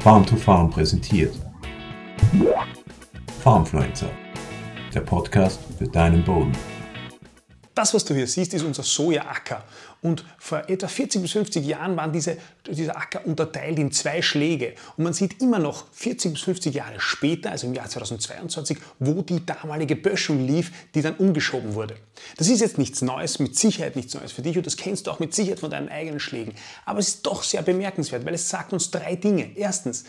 Farm to Farm präsentiert. Farmfluencer, der Podcast für deinen Boden. Das, was du hier siehst, ist unser Sojaacker. Und vor etwa 40 bis 50 Jahren waren diese, dieser Acker unterteilt in zwei Schläge. Und man sieht immer noch 40 bis 50 Jahre später, also im Jahr 2022, wo die damalige Böschung lief, die dann umgeschoben wurde. Das ist jetzt nichts Neues, mit Sicherheit nichts Neues für dich und das kennst du auch mit Sicherheit von deinen eigenen Schlägen. Aber es ist doch sehr bemerkenswert, weil es sagt uns drei Dinge. Erstens,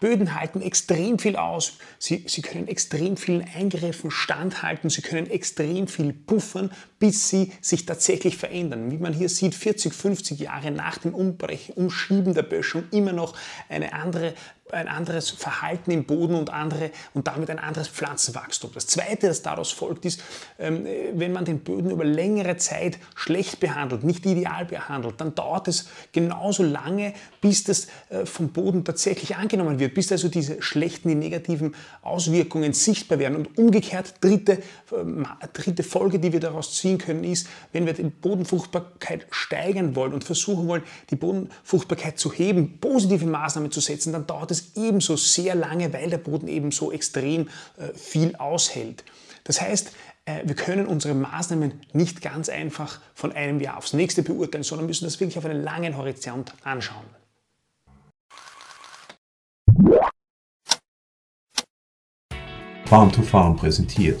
Böden halten extrem viel aus. Sie, sie können extrem vielen Eingriffen standhalten. Sie können extrem viel puffern, bis sie sich tatsächlich verändern. Wie man hier sieht, 40, 50 Jahre nach dem Umbrechen, Umschieben der Böschung immer noch eine andere ein anderes Verhalten im Boden und, andere, und damit ein anderes Pflanzenwachstum. Das Zweite, das daraus folgt, ist, ähm, wenn man den Böden über längere Zeit schlecht behandelt, nicht ideal behandelt, dann dauert es genauso lange, bis das äh, vom Boden tatsächlich angenommen wird, bis also diese schlechten, die negativen Auswirkungen sichtbar werden. Und umgekehrt, dritte, ähm, dritte Folge, die wir daraus ziehen können, ist, wenn wir die Bodenfruchtbarkeit steigern wollen und versuchen wollen, die Bodenfruchtbarkeit zu heben, positive Maßnahmen zu setzen, dann dauert es ebenso sehr lange, weil der Boden eben so extrem äh, viel aushält. Das heißt, äh, wir können unsere Maßnahmen nicht ganz einfach von einem Jahr aufs nächste beurteilen, sondern müssen das wirklich auf einen langen Horizont anschauen. Farm to Farm präsentiert.